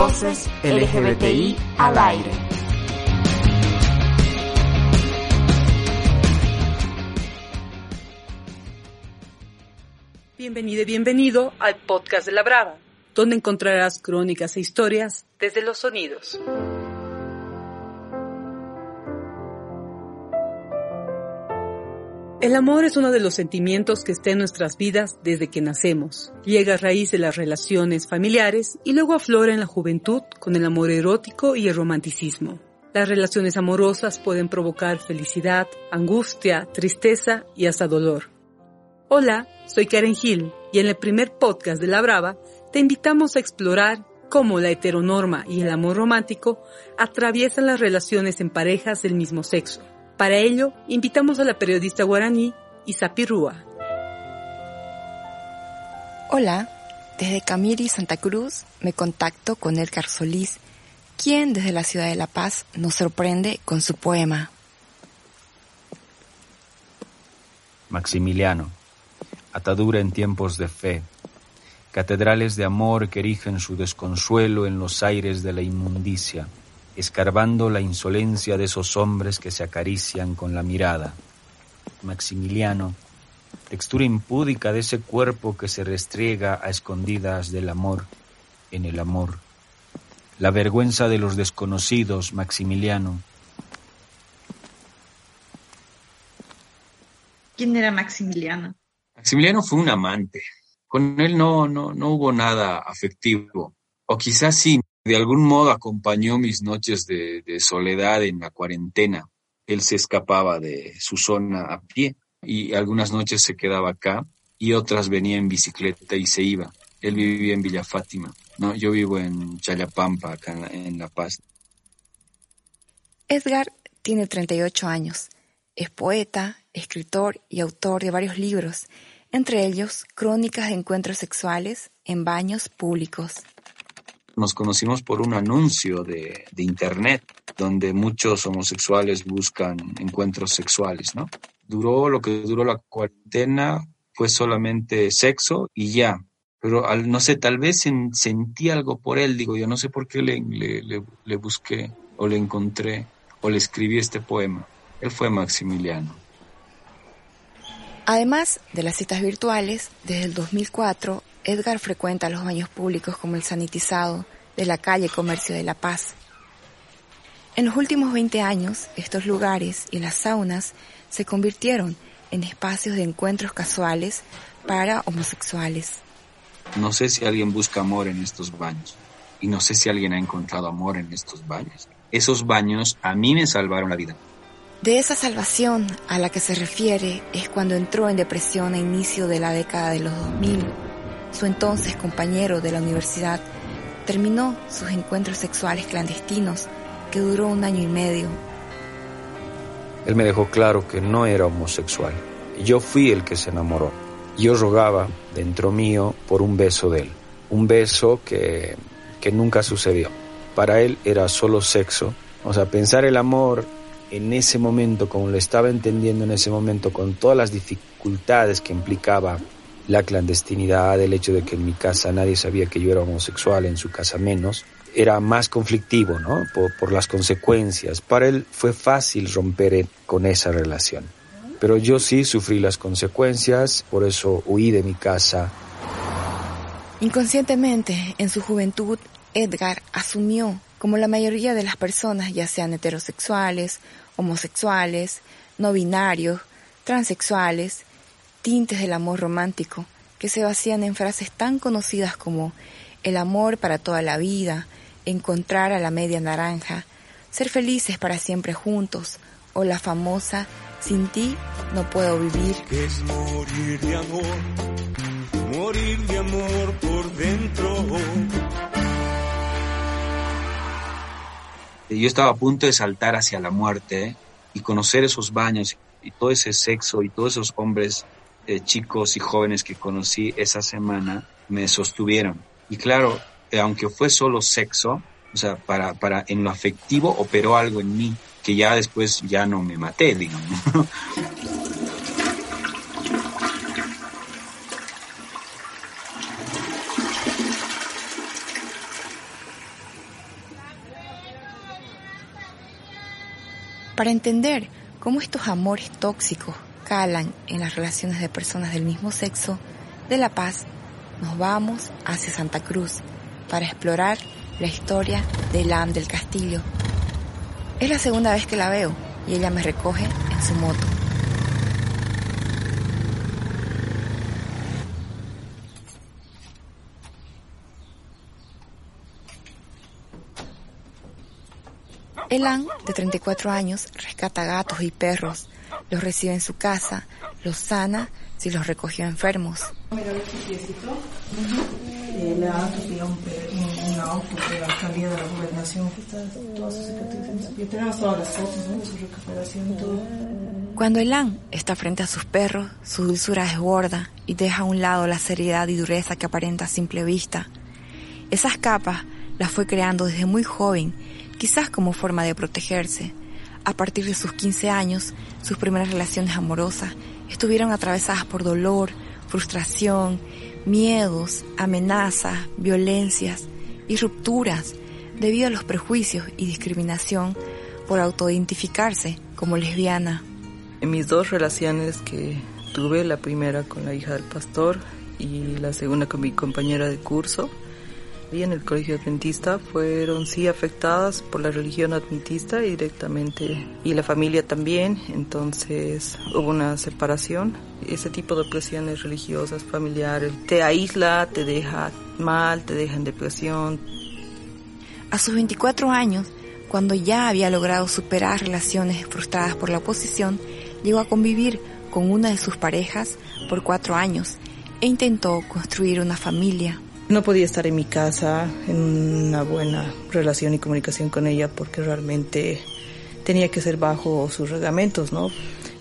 Voces LGBTI al aire. Bienvenido y bienvenido al podcast de La Brava, donde encontrarás crónicas e historias desde los sonidos. El amor es uno de los sentimientos que está en nuestras vidas desde que nacemos. Llega a raíz de las relaciones familiares y luego aflora en la juventud con el amor erótico y el romanticismo. Las relaciones amorosas pueden provocar felicidad, angustia, tristeza y hasta dolor. Hola, soy Karen Hill y en el primer podcast de La Brava te invitamos a explorar cómo la heteronorma y el amor romántico atraviesan las relaciones en parejas del mismo sexo para ello, invitamos a la periodista guaraní Isapi Rúa. Hola, desde Camiri, Santa Cruz, me contacto con Edgar Solís, quien desde la ciudad de La Paz nos sorprende con su poema. Maximiliano, atadura en tiempos de fe, catedrales de amor que erigen su desconsuelo en los aires de la inmundicia escarbando la insolencia de esos hombres que se acarician con la mirada. Maximiliano, textura impúdica de ese cuerpo que se restriega a escondidas del amor, en el amor. La vergüenza de los desconocidos, Maximiliano. ¿Quién era Maximiliano? Maximiliano fue un amante. Con él no, no, no hubo nada afectivo. O quizás sí, de algún modo acompañó mis noches de, soledad en la cuarentena. Él se escapaba de su zona a pie y algunas noches se quedaba acá y otras venía en bicicleta y se iba. Él vivía en Villa Fátima, ¿no? Yo vivo en Chayapampa, acá en La, Paz. Edgar tiene 38 años. Es poeta, escritor y autor de varios libros, entre ellos Crónicas de Encuentros Sexuales en Baños Públicos nos conocimos por un anuncio de, internet donde muchos homosexuales buscan encuentros sexuales, ¿no? Duró lo que duró la cuarentena, fue solamente sexo y ya. Pero al, no sé, tal vez sentí algo por él, digo yo, no sé por qué le, le, le busqué o le encontré o le escribí este poema. Él fue Maximiliano. Además de las citas virtuales, desde el 2004 Edgar frecuenta los baños públicos como el sanitizado de la calle Comercio de la Paz. En los últimos 20 años, estos lugares y las saunas se convirtieron en espacios de encuentros casuales para homosexuales. No sé si alguien busca amor en estos baños y no sé si alguien ha encontrado amor en estos baños. Esos baños a mí me salvaron la vida. De esa salvación a la que se refiere es cuando entró en depresión a inicio de la década de los 2000 su entonces compañero de la universidad, terminó sus encuentros sexuales clandestinos, que duró un año y medio. Él me dejó claro que no era homosexual. Yo fui el que se enamoró. Yo rogaba dentro mío por un beso de él. Un beso que, que nunca sucedió. Para él era solo sexo. O sea, pensar el amor en ese momento, como lo estaba entendiendo en ese momento, con todas las dificultades que implicaba la clandestinidad, el hecho de que en mi casa nadie sabía que yo era homosexual, en su casa menos, era más conflictivo, ¿no? Por, las consecuencias. Para él fue fácil romper con esa relación. Pero yo sí sufrí las consecuencias, por eso huí de mi casa. Inconscientemente, en su juventud, Edgar asumió, como la mayoría de las personas, ya sean heterosexuales, homosexuales, no binarios, transexuales, tintes del amor romántico que se vacían en frases tan conocidas como el amor para toda la vida, encontrar a la media naranja, ser felices para siempre juntos o la famosa sin ti no puedo vivir. es morir de amor, morir de amor por dentro. Yo estaba a punto de saltar hacia la muerte ¿eh? y conocer esos baños y todo ese sexo y todos esos hombres eh, chicos y jóvenes que conocí esa semana me sostuvieron. Y claro, eh, aunque fue solo sexo, o sea, para, para en lo afectivo operó algo en mí que ya después ya no me maté, digamos. Para entender cómo estos amores tóxicos calan en las relaciones de personas del mismo sexo, de La Paz nos vamos hacia Santa Cruz para explorar la historia de Elan del Castillo. Es la segunda vez que la veo y ella me recoge en su moto. Elan, de 34 años, rescata gatos y perros, los recibe en su casa, los sana si los recogió enfermos. Eh. Cuando Elan está frente a sus perros, su dulzura es gorda y deja a un lado la seriedad y dureza que aparenta a simple vista. Esas capas las fue creando desde muy joven, quizás como forma de protegerse. A partir de sus 15 años, sus primeras relaciones amorosas estuvieron atravesadas por dolor, frustración, miedos, amenazas, violencias y rupturas debido a los prejuicios y discriminación por autoidentificarse como lesbiana. En mis dos relaciones que tuve, la primera con la hija del pastor y la segunda con mi compañera de curso, y en el colegio adventista fueron sí afectadas por la religión adventista directamente y la familia también, entonces hubo una separación. Ese tipo de presiones religiosas, familiares, te aísla, te deja mal, te deja en depresión. A sus 24 años, cuando ya había logrado superar relaciones frustradas por la oposición, llegó a convivir con una de sus parejas por cuatro años e intentó construir una familia. No podía estar en mi casa en una buena relación y comunicación con ella porque realmente tenía que ser bajo sus reglamentos, ¿no?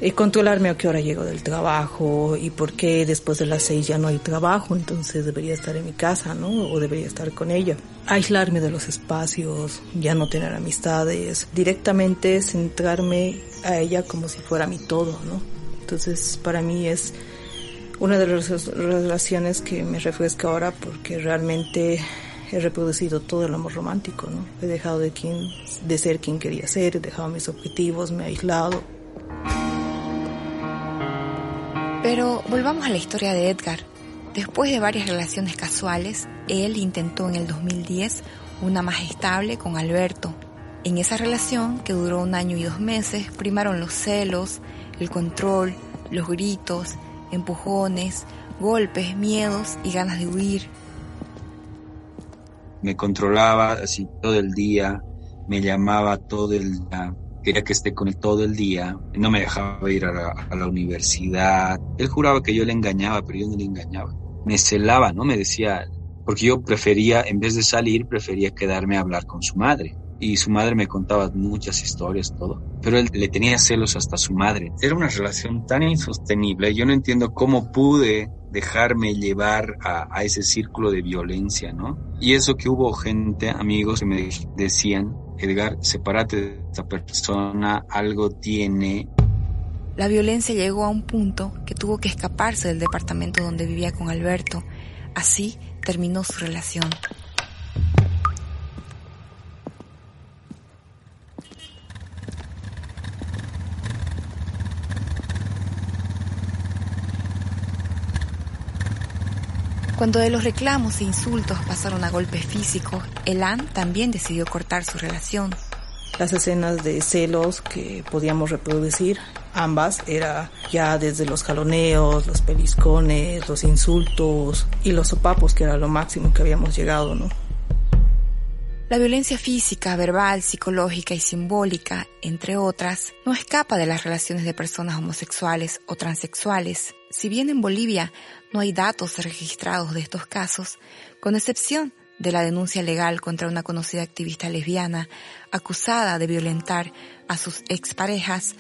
Y controlarme a qué hora llego del trabajo y por qué después de las seis ya no hay trabajo, entonces debería estar en mi casa, ¿no? O debería estar con ella. Aislarme de los espacios, ya no tener amistades, directamente centrarme a ella como si fuera mi todo, ¿no? Entonces para mí es una de las relaciones que me refresca ahora porque realmente he reproducido todo el amor romántico, ¿no? He dejado de, quien, de ser quien quería ser, he dejado mis objetivos, me he aislado. Pero volvamos a la historia de Edgar. Después de varias relaciones casuales, él intentó en el 2010 una más estable con Alberto. En esa relación, que duró un año y dos meses, primaron los celos, el control, los gritos, empujones, golpes, miedos y ganas de huir. Me controlaba así todo el día, me llamaba todo el día, quería que esté con él todo el día, no me dejaba ir a la, universidad. Él juraba que yo le engañaba, pero yo no le engañaba. Me celaba, ¿no? Me decía, porque yo prefería, en vez de salir, prefería quedarme a hablar con su madre y su madre me contaba muchas historias, todo. Pero él le tenía celos hasta su madre. Era una relación tan insostenible. Yo no entiendo cómo pude dejarme llevar a, ese círculo de violencia, ¿no? Y eso que hubo gente, amigos, que me decían, Edgar, sepárate de esta persona, algo tiene. La violencia llegó a un punto que tuvo que escaparse del departamento donde vivía con Alberto. Así terminó su relación. Cuando de los reclamos e insultos pasaron a golpes físicos, Elan también decidió cortar su relación. Las escenas de celos que podíamos reproducir, ambas, era ya desde los jaloneos, los peliscones, los insultos y los sopapos, que era lo máximo que habíamos llegado, ¿no? La violencia física, verbal, psicológica y simbólica, entre otras, no escapa de las relaciones de personas homosexuales o transexuales. Si bien en Bolivia no hay datos registrados de estos casos, con excepción de la denuncia legal contra una conocida activista lesbiana acusada de violentar a sus exparejas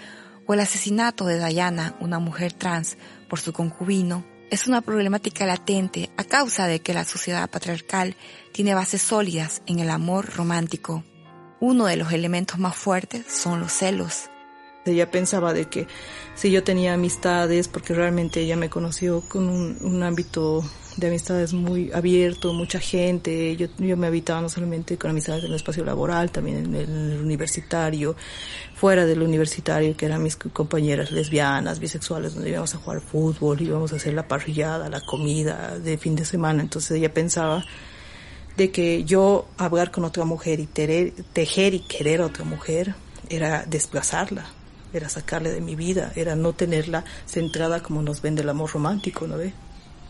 o el asesinato de Dayana, una mujer trans, por su concubino, es una problemática latente a causa de que la sociedad patriarcal tiene bases sólidas en el amor romántico. Uno de los elementos más fuertes son los celos. Ella pensaba de que si yo tenía amistades, porque realmente ella me conoció con un, ámbito de amistades muy abierto, mucha gente. Yo, yo me habitaba no solamente con amistades en el espacio laboral, también en el universitario, fuera del universitario, que eran mis compañeras lesbianas, bisexuales, donde íbamos a jugar fútbol, íbamos a hacer la parrillada, la comida de fin de semana. Entonces ella pensaba de que yo hablar con otra mujer y tejer y querer a otra mujer era desplazarla, era sacarle de mi vida, era no tenerla centrada como nos vende el amor romántico, ¿no ve?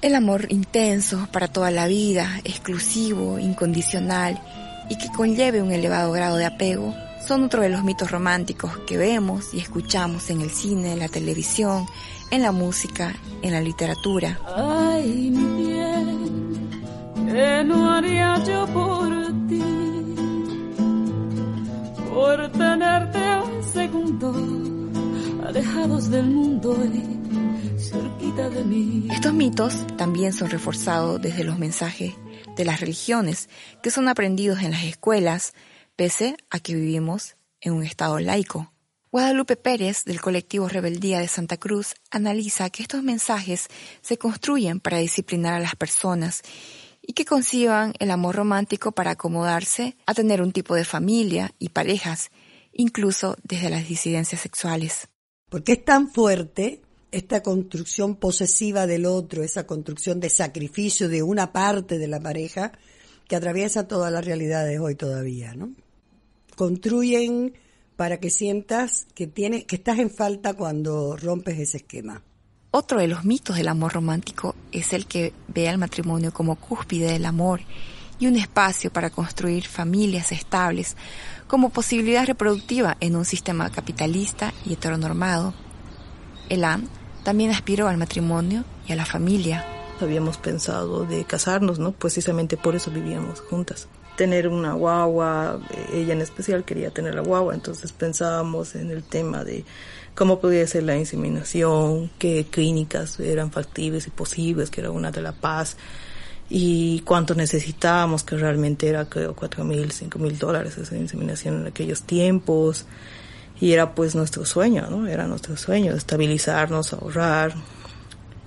El amor intenso para toda la vida, exclusivo, incondicional y que conlleve un elevado grado de apego son otro de los mitos románticos que vemos y escuchamos en el cine, en la televisión, en la música, en la literatura. Ay, mi bien, ¿qué no haría yo por ti? Por tenerte un segundo, alejados del mundo y cerquita de mí. Estos mitos también son reforzados desde los mensajes de las religiones que son aprendidos en las escuelas, pese a que vivimos en un estado laico. Guadalupe Pérez, del colectivo Rebeldía de Santa Cruz, analiza que estos mensajes se construyen para disciplinar a las personas y que conciban el amor romántico para acomodarse a tener un tipo de familia y parejas, incluso desde las disidencias sexuales. Porque es tan fuerte esta construcción posesiva del otro, esa construcción de sacrificio de una parte de la pareja que atraviesa todas las realidades hoy todavía, ¿no? Construyen para que sientas que tiene, que estás en falta cuando rompes ese esquema. Otro de los mitos del amor romántico es el que ve al matrimonio como cúspide del amor y un espacio para construir familias estables como posibilidad reproductiva en un sistema capitalista y heteronormado. Elan también aspiró al matrimonio y a la familia. Habíamos pensado de casarnos, ¿no? Precisamente por eso vivíamos juntas. Tener una guagua, ella en especial quería tener la guagua, entonces pensábamos en el tema de cómo podía ser la inseminación, qué clínicas eran factibles y posibles, que era una de La Paz, y cuánto necesitábamos, que realmente era creo cuatro mil, cinco mil dólares esa inseminación en aquellos tiempos y era pues nuestro sueño, ¿no? Era nuestro sueño, estabilizarnos, ahorrar,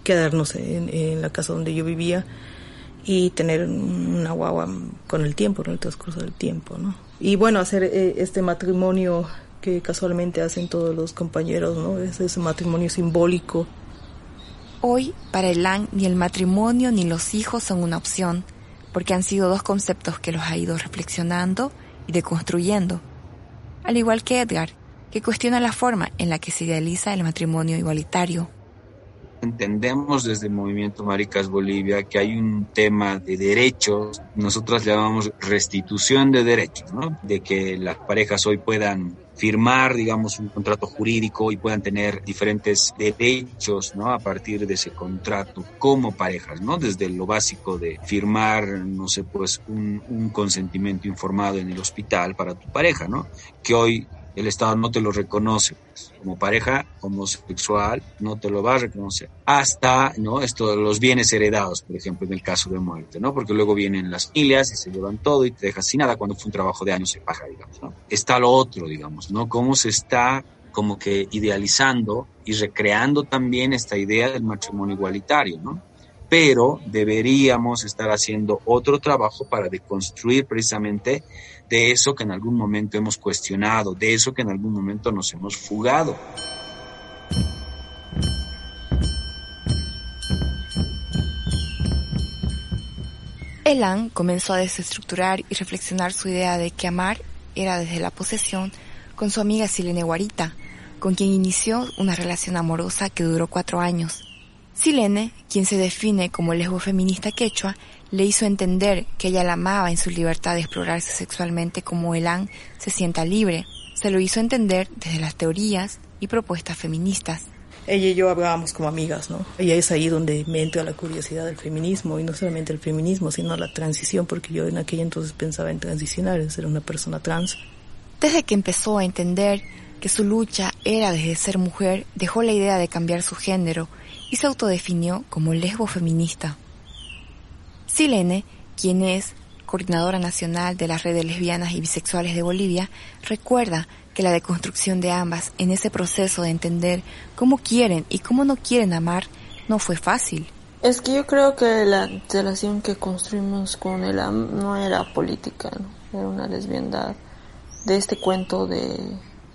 quedarnos en, la casa donde yo vivía y tener una guagua con el tiempo, en el transcurso del tiempo, ¿no? Y bueno, hacer eh, este matrimonio que casualmente hacen todos los compañeros, ¿no? Es ese matrimonio simbólico. Hoy, para Elan, ni el matrimonio ni los hijos son una opción, porque han sido dos conceptos que los ha ido reflexionando y deconstruyendo. Al igual que Edgar, que cuestiona la forma en la que se idealiza el matrimonio igualitario. Entendemos desde el movimiento Maricas Bolivia que hay un tema de derechos, nosotros llamamos restitución de derechos, ¿no? de que las parejas hoy puedan firmar, digamos, un contrato jurídico y puedan tener diferentes derechos, ¿no? A partir de ese contrato como parejas, ¿no? Desde lo básico de firmar, no sé, pues un, un consentimiento informado en el hospital para tu pareja, ¿no? Que hoy el Estado no te lo reconoce como pareja homosexual, no te lo va a reconocer. Hasta, ¿no? Esto, los bienes heredados, por ejemplo, en el caso de muerte, ¿no? Porque luego vienen las familias y se llevan todo y te dejas sin nada cuando fue un trabajo de años se paga, digamos, ¿no? Está lo otro, digamos, ¿no? Cómo se está como que idealizando y recreando también esta idea del matrimonio igualitario, ¿no? Pero deberíamos estar haciendo otro trabajo para deconstruir precisamente de eso que en algún momento hemos cuestionado, de eso que en algún momento nos hemos fugado. Elan comenzó a desestructurar y reflexionar su idea de que amar era desde la posesión con su amiga Silene Guarita, con quien inició una relación amorosa que duró cuatro años. Silene, quien se define como lesbo feminista quechua, le hizo entender que ella la amaba en su libertad de explorarse sexualmente como Elan se sienta libre. Se lo hizo entender desde las teorías y propuestas feministas. Ella y yo hablábamos como amigas, ¿no? Y es ahí donde me entra la curiosidad del feminismo, y no solamente el feminismo, sino la transición, porque yo en aquel entonces pensaba en transicionar, en ser una persona trans. Desde que empezó a entender que su lucha era desde ser mujer, dejó la idea de cambiar su género y se autodefinió como lesbo feminista. Silene, quien es coordinadora nacional de la red de lesbianas y bisexuales de Bolivia, recuerda que la deconstrucción de ambas en ese proceso de entender cómo quieren y cómo no quieren amar no fue fácil. Es que yo creo que la relación que construimos con él no era política, era una lesbiandad de este cuento de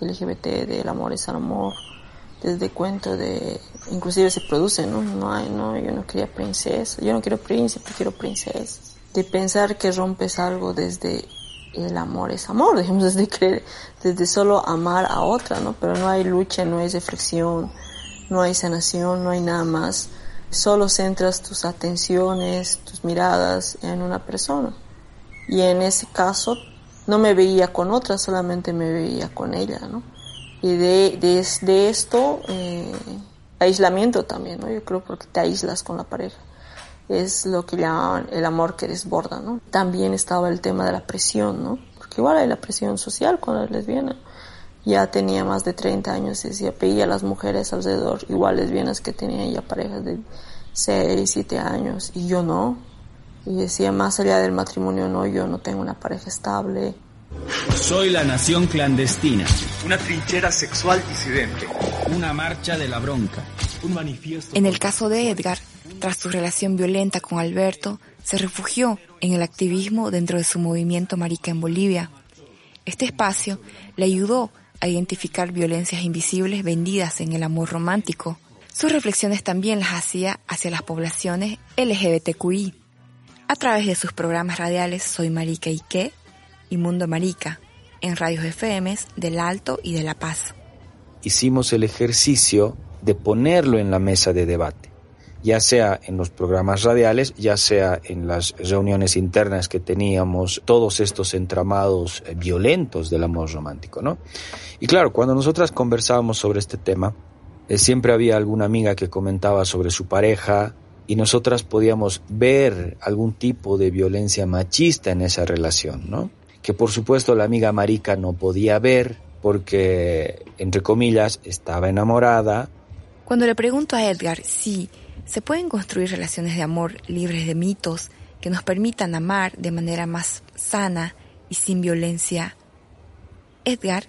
LGBT, del amor es amor, desde cuento de, inclusive se produce, ¿no? No hay, no, yo no quería princesa, yo no quiero príncipe, quiero princesa. De pensar que rompes algo desde el amor es amor, digamos, desde creer, desde solo amar a otra, ¿no? Pero no hay lucha, no hay reflexión, no hay sanación, no hay nada más solo centras tus atenciones, tus miradas en una persona. Y en ese caso no me veía con otra, solamente me veía con ella, ¿no? Y de, de, de esto, eh, aislamiento también, ¿no? Yo creo porque te aíslas con la pareja. Es lo que llaman el amor que desborda, ¿no? También estaba el tema de la presión, ¿no? Porque igual hay la presión social con la lesbiana ya tenía más de 30 años y decía, veía a las mujeres alrededor, igual lesbianas que tenían ya parejas de 6, 7 años, y yo no. Y decía, más allá del matrimonio, no, yo no tengo una pareja estable. Soy la nación clandestina. Una trinchera sexual disidente. Una marcha de la bronca. Un manifiesto. En el caso de Edgar, tras su relación violenta con Alberto, se refugió en el activismo dentro de su movimiento marica en Bolivia. Este espacio le ayudó a identificar violencias invisibles vendidas en el amor romántico. Sus reflexiones también las hacía hacia las poblaciones LGBTQI. A través de sus programas radiales Soy Marica qué y Mundo Marica, en radios FM del Alto y de La Paz. Hicimos el ejercicio de ponerlo en la mesa de debate ya sea en los programas radiales, ya sea en las reuniones internas que teníamos, todos estos entramados eh, violentos del amor romántico, ¿no? Y claro, cuando nosotras conversábamos sobre este tema, eh, siempre había alguna amiga que comentaba sobre su pareja y nosotras podíamos ver algún tipo de violencia machista en esa relación, ¿no? Que por supuesto la amiga marica no podía ver porque, entre comillas, estaba enamorada. Cuando le pregunto a Edgar si se pueden construir relaciones de amor libres de mitos que nos permitan amar de manera más sana y sin violencia. Edgar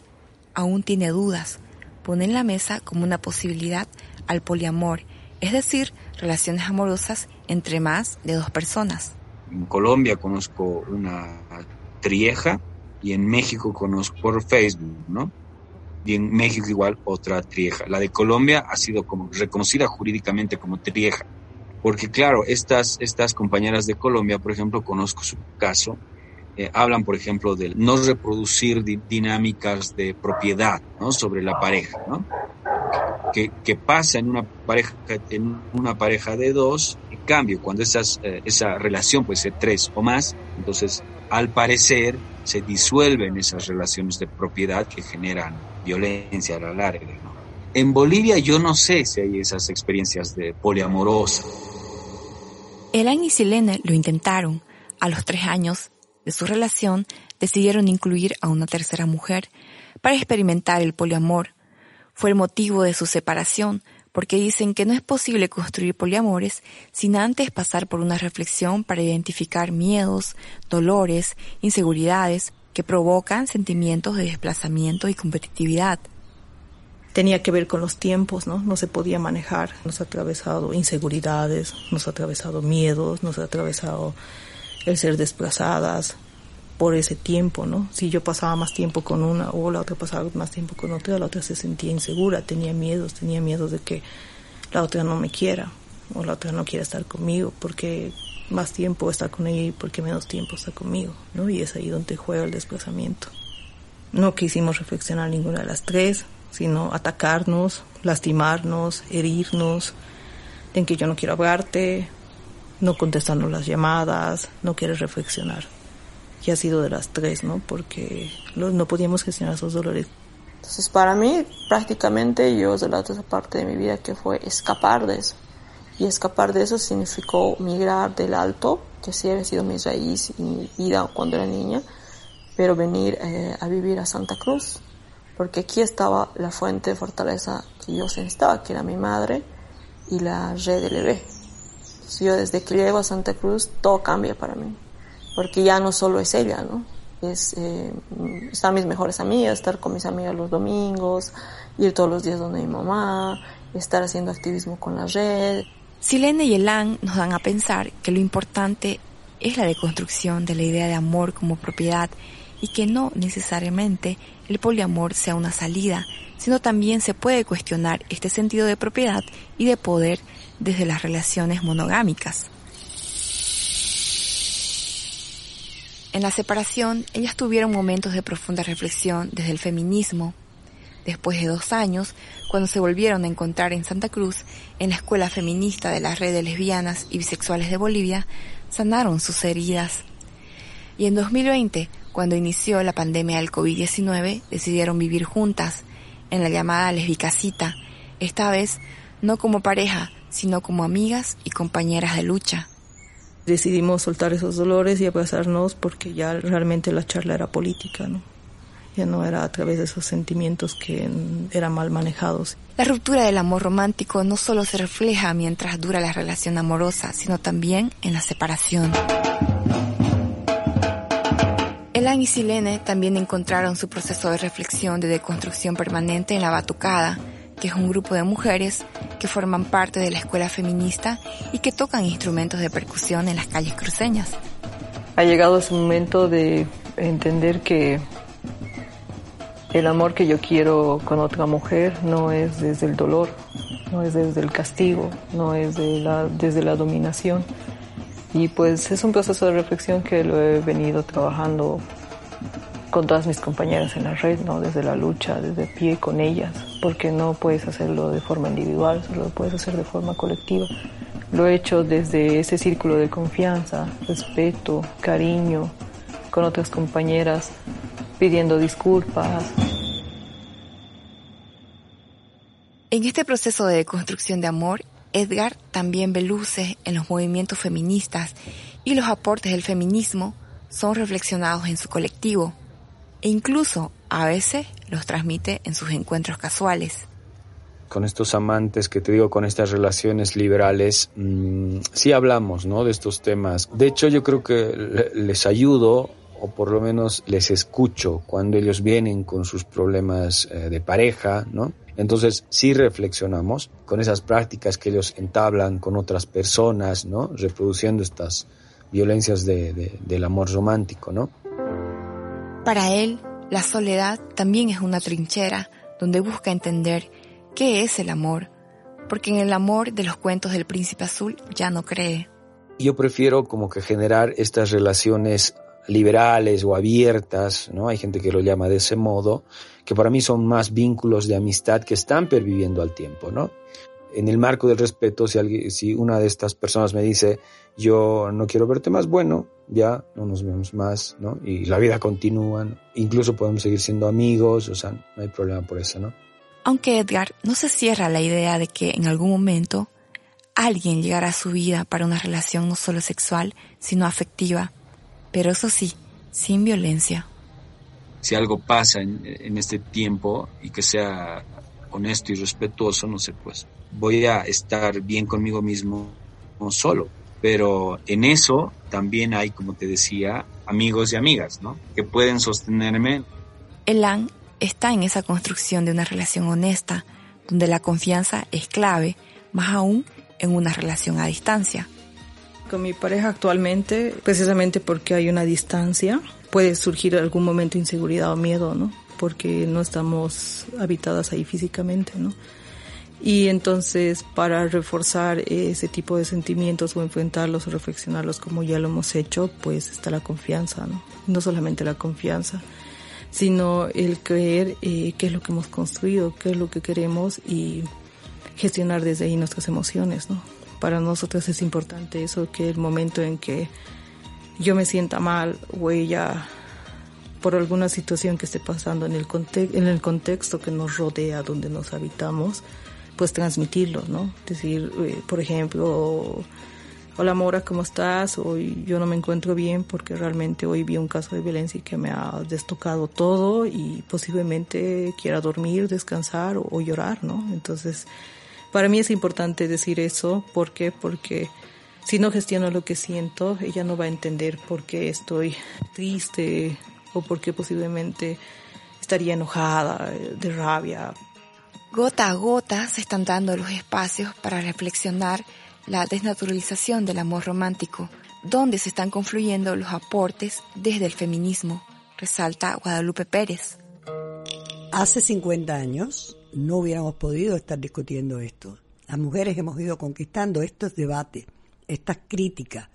aún tiene dudas. Pone en la mesa como una posibilidad al poliamor, es decir, relaciones amorosas entre más de dos personas. En Colombia conozco una trieja y en México conozco por Facebook, ¿no? y en México igual otra trieja. La de Colombia ha sido reconocida jurídicamente como trieja, porque claro, estas, estas compañeras de Colombia, por ejemplo, conozco su caso, eh, hablan, por ejemplo, de no reproducir dinámicas de propiedad sobre la pareja, ¿no? Que, pasa en una pareja en una pareja de dos en cambio cuando eh, esa relación puede ser tres o más entonces al parecer se disuelven esas relaciones de propiedad que generan violencia a la larga. En Bolivia yo no sé si hay esas experiencias de poliamorosa. Elaine y Silene lo intentaron. A los tres años de su relación decidieron incluir a una tercera mujer para experimentar el poliamor. Fue el motivo de su separación, porque dicen que no es posible construir poliamores sin antes pasar por una reflexión para identificar miedos, dolores, inseguridades, que provocan sentimientos de desplazamiento y competitividad. Tenía que ver con los tiempos, ¿no? No se podía manejar. Nos ha atravesado inseguridades, nos ha atravesado miedos, nos ha atravesado el ser desplazadas por ese tiempo, ¿no? Si yo pasaba más tiempo con una o la otra pasaba más tiempo con otra, la otra se sentía insegura, tenía miedos, tenía miedos de que la otra no me quiera o la otra no quiera estar conmigo porque más tiempo está con ella y porque menos tiempo está conmigo, ¿no? Y es ahí donde juega el desplazamiento. No quisimos reflexionar ninguna de las tres, sino atacarnos, lastimarnos, herirnos, en que yo no quiero hablarte, no contestarnos las llamadas, no quieres reflexionar. Y ha sido de las tres, ¿no? Porque no podíamos gestionar esos dolores. Entonces, para mí, prácticamente yo de la otra parte de mi vida que fue escapar de eso y escapar de eso significó migrar del alto, que sí había sido mi raíz y mi vida cuando era niña, pero venir eh, a vivir a Santa Cruz, porque aquí estaba la fuente de fortaleza que yo necesitaba, que era mi madre y la red del bebé. yo desde que llego a Santa Cruz todo cambia para mí, porque ya no solo es ella, ¿no? Es eh, estar mis mejores amigas, estar con mis amigas los domingos, ir todos los días donde mi mamá, estar haciendo activismo con la red, Silene y Elan nos dan a pensar que lo importante es la deconstrucción de la idea de amor como propiedad y que no necesariamente el poliamor sea una salida, sino también se puede cuestionar este sentido de propiedad y de poder desde las relaciones monogámicas. En la separación, ellas tuvieron momentos de profunda reflexión desde el feminismo. Después de dos años, cuando se volvieron a encontrar en Santa Cruz, en la escuela feminista de la red de lesbianas y bisexuales de Bolivia, sanaron sus heridas. Y en 2020, cuando inició la pandemia del COVID-19, decidieron vivir juntas, en la llamada lesbicacita, esta vez no como pareja, sino como amigas y compañeras de lucha. Decidimos soltar esos dolores y abrazarnos porque ya realmente la charla era política, ¿no? Ya no era a través de esos sentimientos que eran mal manejados. La ruptura del amor romántico no solo se refleja mientras dura la relación amorosa, sino también en la separación. Elan y Silene también encontraron su proceso de reflexión de deconstrucción permanente en La Batucada, que es un grupo de mujeres que forman parte de la escuela feminista y que tocan instrumentos de percusión en las calles cruceñas. Ha llegado ese momento de entender que el amor que yo quiero con otra mujer no es desde el dolor, no es desde el castigo, no es desde la dominación. Y pues es un proceso de reflexión que lo he venido trabajando con todas mis compañeras en la red, ¿no? Desde la lucha, desde pie con ellas, porque no puedes hacerlo de forma individual, solo lo puedes hacer de forma colectiva. Lo he hecho desde ese círculo de confianza, respeto, cariño, con otras compañeras, pidiendo disculpas. En este proceso de construcción de amor, Edgar también ve luces en los movimientos feministas y los aportes del feminismo son reflexionados en su colectivo e incluso a veces los transmite en sus encuentros casuales. Con estos amantes que te digo, con estas relaciones liberales, mmm, sí hablamos ¿no? de estos temas. De hecho, yo creo que les ayudo o por lo menos les escucho cuando ellos vienen con sus problemas eh, de pareja, ¿no? Entonces sí reflexionamos con esas prácticas que ellos entablan con otras personas, ¿no? Reproduciendo estas violencias de, de, del amor romántico, ¿no? Para él, la soledad también es una trinchera donde busca entender qué es el amor, porque en el amor de los cuentos del príncipe azul ya no cree. Yo prefiero como que generar estas relaciones liberales o abiertas, ¿no? Hay gente que lo llama de ese modo, que para mí son más vínculos de amistad que están perviviendo al tiempo, ¿no? En el marco del respeto, si, alguien, si una de estas personas me dice, yo no quiero verte más, bueno, ya no nos vemos más, ¿no? Y la vida continúa, incluso podemos seguir siendo amigos, o sea, no hay problema por eso, ¿no? Aunque Edgar no se cierra la idea de que en algún momento alguien llegará a su vida para una relación no solo sexual, sino afectiva, pero eso sí, sin violencia. Si algo pasa en, en este tiempo y que sea honesto y respetuoso, no sé, pues voy a estar bien conmigo mismo solo. Pero en eso también hay, como te decía, amigos y amigas, ¿no? Que pueden sostenerme. Elan está en esa construcción de una relación honesta, donde la confianza es clave, más aún en una relación a distancia. Con mi pareja actualmente, precisamente porque hay una distancia, puede surgir algún momento inseguridad o miedo, ¿no? Porque no estamos habitadas ahí físicamente, ¿no? Y entonces para reforzar ese tipo de sentimientos o enfrentarlos o reflexionarlos como ya lo hemos hecho, pues está la confianza, ¿no? No solamente la confianza, sino el creer eh, qué es lo que hemos construido, qué es lo que queremos y gestionar desde ahí nuestras emociones, ¿no? Para nosotros es importante eso, que el momento en que yo me sienta mal o ella por alguna situación que esté pasando en el, en el contexto que nos rodea, donde nos habitamos, pues transmitirlo, ¿no? Decir, eh, por ejemplo, hola Mora, ¿cómo estás? Hoy yo no me encuentro bien porque realmente hoy vi un caso de violencia que me ha destocado todo y posiblemente quiera dormir, descansar o llorar, ¿no? Entonces, para mí es importante decir eso, ¿por qué? Porque si no gestiono lo que siento, ella no va a entender por qué estoy triste o por qué posiblemente estaría enojada, de rabia, Gota a gota se están dando los espacios para reflexionar la desnaturalización del amor romántico, donde se están confluyendo los aportes desde el feminismo, resalta Guadalupe Pérez. Hace 50 años no hubiéramos podido estar discutiendo esto. Las mujeres hemos ido conquistando estos debates, estas críticas,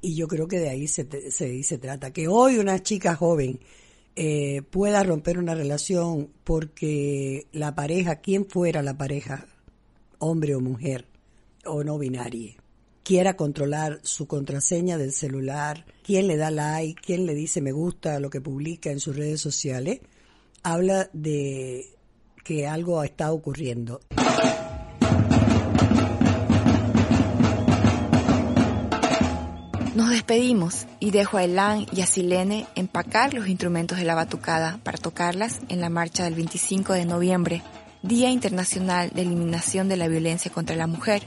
y yo creo que de ahí se, se, trata. Que hoy una chica joven eh, pueda romper una relación porque la pareja, quien fuera la pareja, hombre o mujer, o no binaria, quiera controlar su contraseña del celular, quién le da like, quién le dice me gusta a lo que publica en sus redes sociales, habla de que algo está ocurriendo. Nos despedimos y dejo a Elan y a Silene empacar los instrumentos de la batucada para tocarlas en la marcha del 25 de noviembre, Día Internacional de Eliminación de la Violencia contra la Mujer.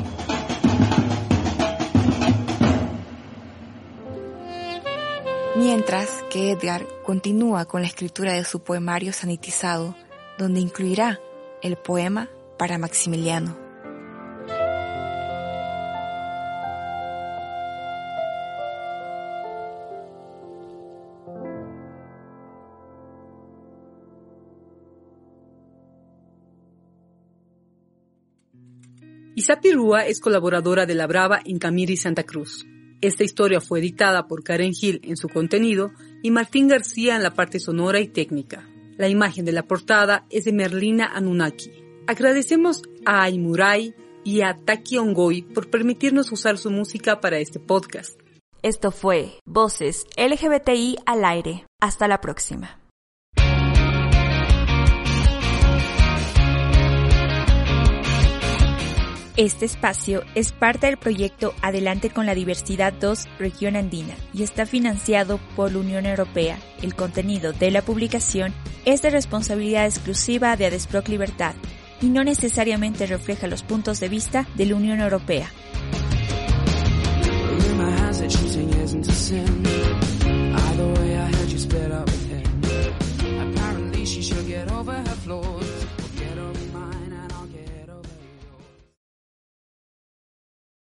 Mientras que Edgar continúa con la escritura de su poemario sanitizado, donde incluirá el poema para Maximiliano. Isapi Rúa es colaboradora de La Brava en Camiri Santa Cruz. Esta historia fue editada por Karen Gil en su contenido y Martín García en la parte sonora y técnica. La imagen de la portada es de Merlina Anunnaki. Agradecemos a Aimurai y a Taki Ongoy por permitirnos usar su música para este podcast. Esto fue Voces LGBTI al aire. Hasta la próxima. Este espacio es parte del proyecto Adelante con la Diversidad 2 Región Andina y está financiado por la Unión Europea. El contenido de la publicación es de responsabilidad exclusiva de Adesproc Libertad y no necesariamente refleja los puntos de vista de la Unión Europea.